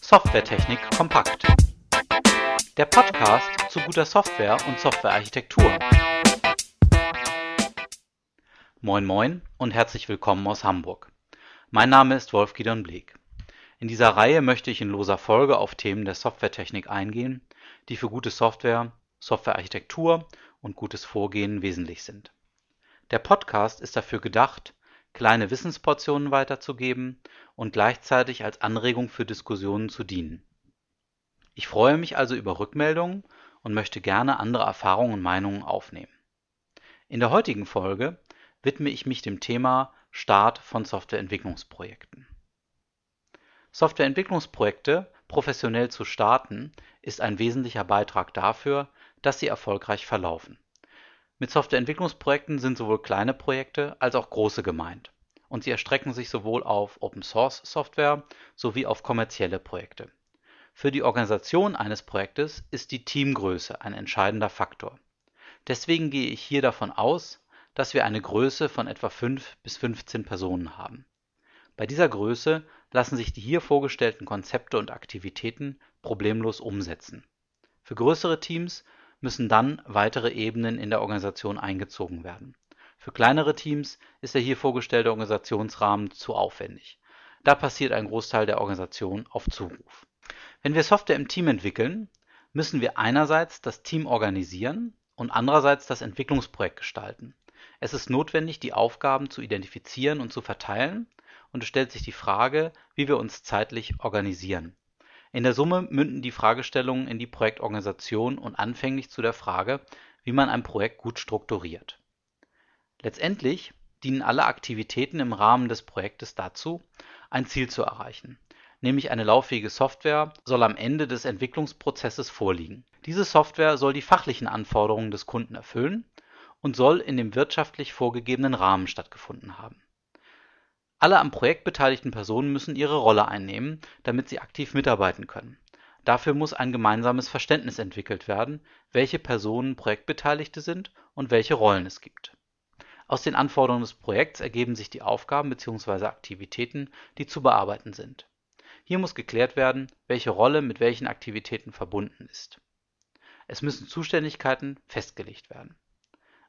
Softwaretechnik kompakt. Der Podcast zu guter Software und Softwarearchitektur. Moin moin und herzlich willkommen aus Hamburg. Mein Name ist Wolf Gideon Bleek. In dieser Reihe möchte ich in loser Folge auf Themen der Softwaretechnik eingehen, die für gute Software, Softwarearchitektur und gutes Vorgehen wesentlich sind. Der Podcast ist dafür gedacht, kleine Wissensportionen weiterzugeben und gleichzeitig als Anregung für Diskussionen zu dienen. Ich freue mich also über Rückmeldungen und möchte gerne andere Erfahrungen und Meinungen aufnehmen. In der heutigen Folge widme ich mich dem Thema Start von Softwareentwicklungsprojekten. Softwareentwicklungsprojekte professionell zu starten, ist ein wesentlicher Beitrag dafür, dass sie erfolgreich verlaufen. Mit Softwareentwicklungsprojekten sind sowohl kleine Projekte als auch große gemeint, und sie erstrecken sich sowohl auf Open-Source-Software sowie auf kommerzielle Projekte. Für die Organisation eines Projektes ist die Teamgröße ein entscheidender Faktor. Deswegen gehe ich hier davon aus, dass wir eine Größe von etwa 5 bis 15 Personen haben. Bei dieser Größe lassen sich die hier vorgestellten Konzepte und Aktivitäten problemlos umsetzen. Für größere Teams müssen dann weitere Ebenen in der Organisation eingezogen werden. Für kleinere Teams ist der hier vorgestellte Organisationsrahmen zu aufwendig. Da passiert ein Großteil der Organisation auf Zuruf. Wenn wir Software im Team entwickeln, müssen wir einerseits das Team organisieren und andererseits das Entwicklungsprojekt gestalten. Es ist notwendig, die Aufgaben zu identifizieren und zu verteilen, und es stellt sich die Frage, wie wir uns zeitlich organisieren. In der Summe münden die Fragestellungen in die Projektorganisation und anfänglich zu der Frage, wie man ein Projekt gut strukturiert. Letztendlich dienen alle Aktivitäten im Rahmen des Projektes dazu, ein Ziel zu erreichen, nämlich eine lauffähige Software soll am Ende des Entwicklungsprozesses vorliegen. Diese Software soll die fachlichen Anforderungen des Kunden erfüllen und soll in dem wirtschaftlich vorgegebenen Rahmen stattgefunden haben alle am Projekt beteiligten Personen müssen ihre Rolle einnehmen, damit sie aktiv mitarbeiten können. Dafür muss ein gemeinsames Verständnis entwickelt werden, welche Personen Projektbeteiligte sind und welche Rollen es gibt. Aus den Anforderungen des Projekts ergeben sich die Aufgaben bzw. Aktivitäten, die zu bearbeiten sind. Hier muss geklärt werden, welche Rolle mit welchen Aktivitäten verbunden ist. Es müssen Zuständigkeiten festgelegt werden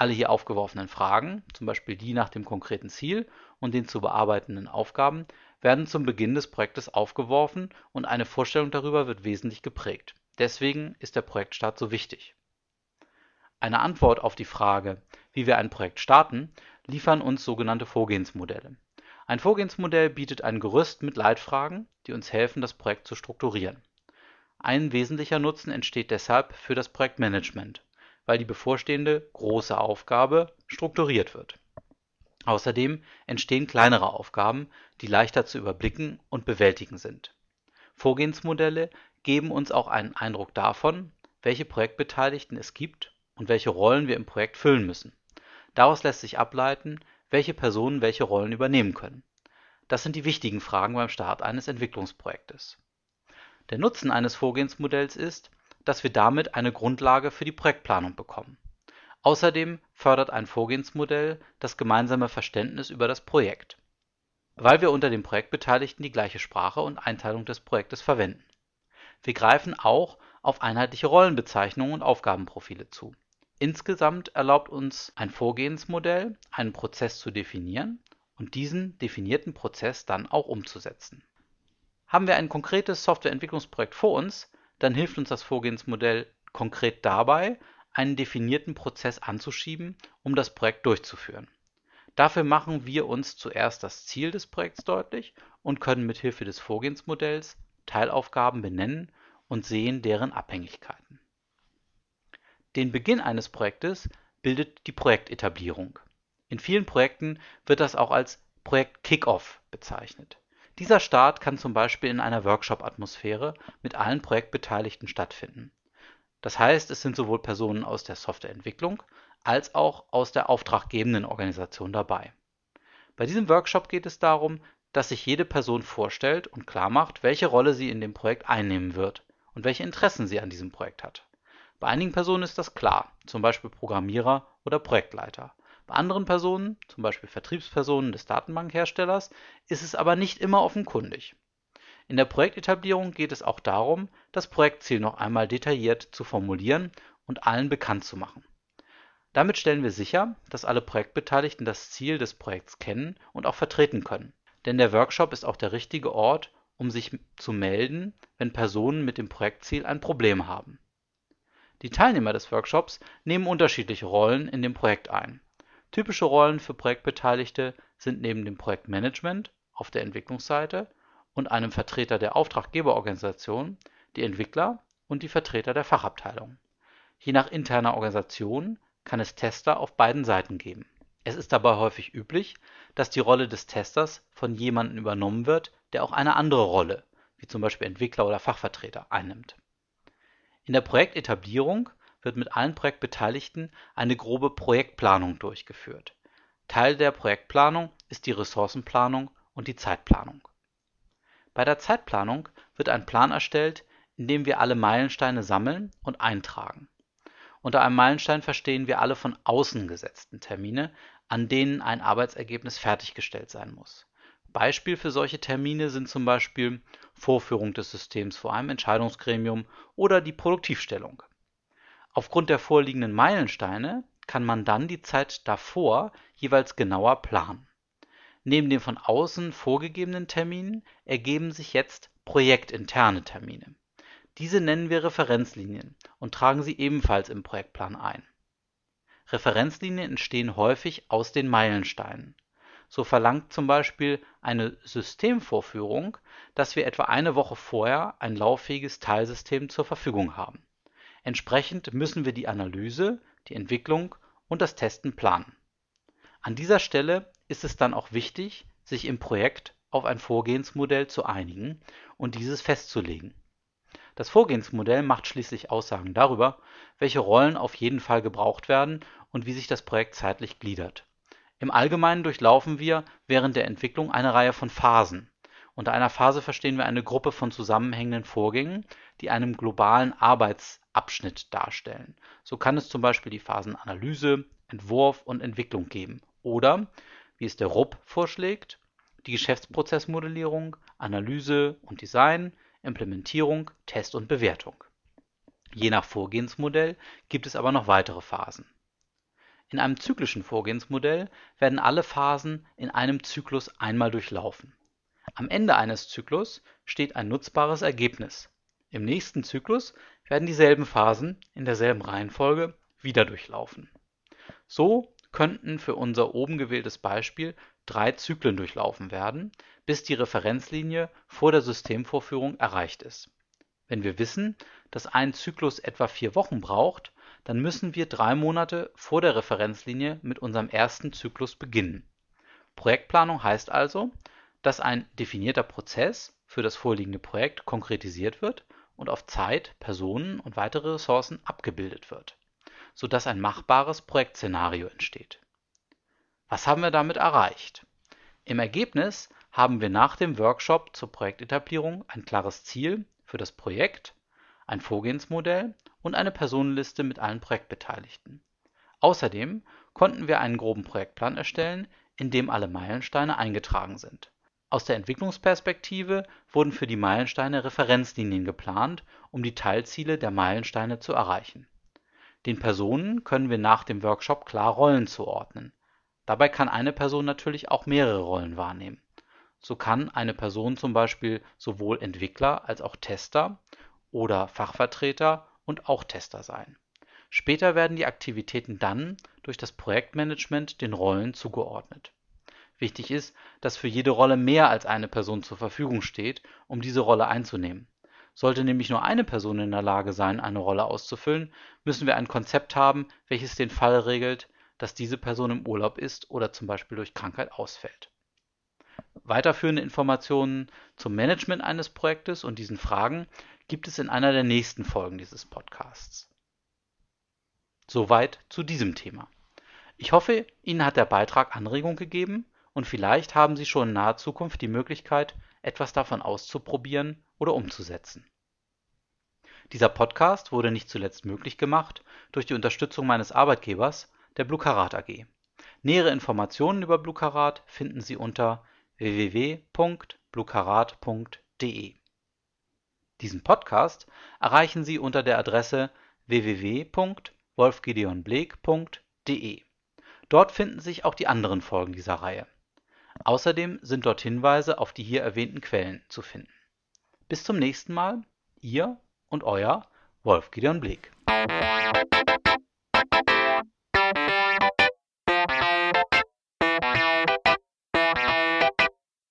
alle hier aufgeworfenen Fragen, zum Beispiel die nach dem konkreten Ziel und den zu bearbeitenden Aufgaben, werden zum Beginn des Projektes aufgeworfen und eine Vorstellung darüber wird wesentlich geprägt. Deswegen ist der Projektstart so wichtig. Eine Antwort auf die Frage, wie wir ein Projekt starten, liefern uns sogenannte Vorgehensmodelle. Ein Vorgehensmodell bietet ein Gerüst mit Leitfragen, die uns helfen, das Projekt zu strukturieren. Ein wesentlicher Nutzen entsteht deshalb für das Projektmanagement weil die bevorstehende große Aufgabe strukturiert wird. Außerdem entstehen kleinere Aufgaben, die leichter zu überblicken und bewältigen sind. Vorgehensmodelle geben uns auch einen Eindruck davon, welche Projektbeteiligten es gibt und welche Rollen wir im Projekt füllen müssen. Daraus lässt sich ableiten, welche Personen welche Rollen übernehmen können. Das sind die wichtigen Fragen beim Start eines Entwicklungsprojektes. Der Nutzen eines Vorgehensmodells ist, dass wir damit eine Grundlage für die Projektplanung bekommen. Außerdem fördert ein Vorgehensmodell das gemeinsame Verständnis über das Projekt, weil wir unter den Projektbeteiligten die gleiche Sprache und Einteilung des Projektes verwenden. Wir greifen auch auf einheitliche Rollenbezeichnungen und Aufgabenprofile zu. Insgesamt erlaubt uns ein Vorgehensmodell, einen Prozess zu definieren und diesen definierten Prozess dann auch umzusetzen. Haben wir ein konkretes Softwareentwicklungsprojekt vor uns, dann hilft uns das Vorgehensmodell konkret dabei, einen definierten Prozess anzuschieben, um das Projekt durchzuführen. Dafür machen wir uns zuerst das Ziel des Projekts deutlich und können mithilfe des Vorgehensmodells Teilaufgaben benennen und sehen deren Abhängigkeiten. Den Beginn eines Projektes bildet die Projektetablierung. In vielen Projekten wird das auch als Projekt Kickoff bezeichnet. Dieser Start kann zum Beispiel in einer Workshop-Atmosphäre mit allen Projektbeteiligten stattfinden. Das heißt, es sind sowohl Personen aus der Softwareentwicklung als auch aus der auftraggebenden Organisation dabei. Bei diesem Workshop geht es darum, dass sich jede Person vorstellt und klarmacht, welche Rolle sie in dem Projekt einnehmen wird und welche Interessen sie an diesem Projekt hat. Bei einigen Personen ist das klar, zum Beispiel Programmierer oder Projektleiter. Anderen Personen, zum Beispiel Vertriebspersonen des Datenbankherstellers, ist es aber nicht immer offenkundig. In der Projektetablierung geht es auch darum, das Projektziel noch einmal detailliert zu formulieren und allen bekannt zu machen. Damit stellen wir sicher, dass alle Projektbeteiligten das Ziel des Projekts kennen und auch vertreten können. Denn der Workshop ist auch der richtige Ort, um sich zu melden, wenn Personen mit dem Projektziel ein Problem haben. Die Teilnehmer des Workshops nehmen unterschiedliche Rollen in dem Projekt ein. Typische Rollen für Projektbeteiligte sind neben dem Projektmanagement auf der Entwicklungsseite und einem Vertreter der Auftraggeberorganisation die Entwickler und die Vertreter der Fachabteilung. Je nach interner Organisation kann es Tester auf beiden Seiten geben. Es ist dabei häufig üblich, dass die Rolle des Testers von jemandem übernommen wird, der auch eine andere Rolle, wie zum Beispiel Entwickler oder Fachvertreter, einnimmt. In der Projektetablierung wird mit allen Projektbeteiligten eine grobe Projektplanung durchgeführt. Teil der Projektplanung ist die Ressourcenplanung und die Zeitplanung. Bei der Zeitplanung wird ein Plan erstellt, in dem wir alle Meilensteine sammeln und eintragen. Unter einem Meilenstein verstehen wir alle von außen gesetzten Termine, an denen ein Arbeitsergebnis fertiggestellt sein muss. Beispiel für solche Termine sind zum Beispiel Vorführung des Systems vor einem Entscheidungsgremium oder die Produktivstellung. Aufgrund der vorliegenden Meilensteine kann man dann die Zeit davor jeweils genauer planen Neben den von außen vorgegebenen Terminen ergeben sich jetzt projektinterne Termine. Diese nennen wir Referenzlinien und tragen sie ebenfalls im Projektplan ein. Referenzlinien entstehen häufig aus den Meilensteinen. So verlangt zum Beispiel eine Systemvorführung, dass wir etwa eine Woche vorher ein lauffähiges Teilsystem zur Verfügung haben. Entsprechend müssen wir die Analyse, die Entwicklung und das Testen planen. An dieser Stelle ist es dann auch wichtig, sich im Projekt auf ein Vorgehensmodell zu einigen und dieses festzulegen. Das Vorgehensmodell macht schließlich Aussagen darüber, welche Rollen auf jeden Fall gebraucht werden und wie sich das Projekt zeitlich gliedert. Im Allgemeinen durchlaufen wir während der Entwicklung eine Reihe von Phasen. Unter einer Phase verstehen wir eine Gruppe von zusammenhängenden Vorgängen, die einen globalen Arbeitsabschnitt darstellen. So kann es zum Beispiel die Phasen Analyse, Entwurf und Entwicklung geben oder, wie es der RUP vorschlägt, die Geschäftsprozessmodellierung, Analyse und Design, Implementierung, Test und Bewertung. Je nach Vorgehensmodell gibt es aber noch weitere Phasen. In einem zyklischen Vorgehensmodell werden alle Phasen in einem Zyklus einmal durchlaufen. Am Ende eines Zyklus steht ein nutzbares Ergebnis. Im nächsten Zyklus werden dieselben Phasen in derselben Reihenfolge wieder durchlaufen. So könnten für unser oben gewähltes Beispiel drei Zyklen durchlaufen werden, bis die Referenzlinie vor der Systemvorführung erreicht ist. Wenn wir wissen, dass ein Zyklus etwa vier Wochen braucht, dann müssen wir drei Monate vor der Referenzlinie mit unserem ersten Zyklus beginnen. Projektplanung heißt also, dass ein definierter Prozess für das vorliegende Projekt konkretisiert wird und auf Zeit, Personen und weitere Ressourcen abgebildet wird sodass ein machbares Projektszenario entsteht. Was haben wir damit erreicht? Im Ergebnis haben wir nach dem Workshop zur Projektetablierung ein klares Ziel für das Projekt, ein Vorgehensmodell und eine Personenliste mit allen Projektbeteiligten. Außerdem konnten wir einen groben Projektplan erstellen, in dem alle Meilensteine eingetragen sind. Aus der Entwicklungsperspektive wurden für die Meilensteine Referenzlinien geplant, um die Teilziele der Meilensteine zu erreichen den Personen können wir nach dem Workshop klar Rollen zuordnen. Dabei kann eine Person natürlich auch mehrere Rollen wahrnehmen. So kann eine Person zum Beispiel sowohl Entwickler als auch Tester oder Fachvertreter und auch Tester sein. Später werden die Aktivitäten dann durch das Projektmanagement den Rollen zugeordnet. Wichtig ist, dass für jede Rolle mehr als eine Person zur Verfügung steht, um diese Rolle einzunehmen sollte nämlich nur eine Person in der Lage sein, eine Rolle auszufüllen, müssen wir ein Konzept haben, welches den Fall regelt, dass diese Person im Urlaub ist oder zum Beispiel durch Krankheit ausfällt. Weiterführende Informationen zum Management eines Projektes und diesen Fragen gibt es in einer der nächsten Folgen dieses Podcasts. Soweit zu diesem Thema. Ich hoffe, Ihnen hat der Beitrag Anregung gegeben und vielleicht haben Sie schon in naher Zukunft die Möglichkeit, etwas davon auszuprobieren oder umzusetzen. Dieser Podcast wurde nicht zuletzt möglich gemacht durch die Unterstützung meines Arbeitgebers, der Blue Karat AG. Nähere Informationen über Blucarat finden Sie unter www.blucarat.de. Diesen Podcast erreichen Sie unter der Adresse www.wolfgideonbleek.de. Dort finden sich auch die anderen Folgen dieser Reihe. Außerdem sind dort Hinweise auf die hier erwähnten Quellen zu finden. Bis zum nächsten Mal, Ihr und Euer Wolf Gideon Bleek.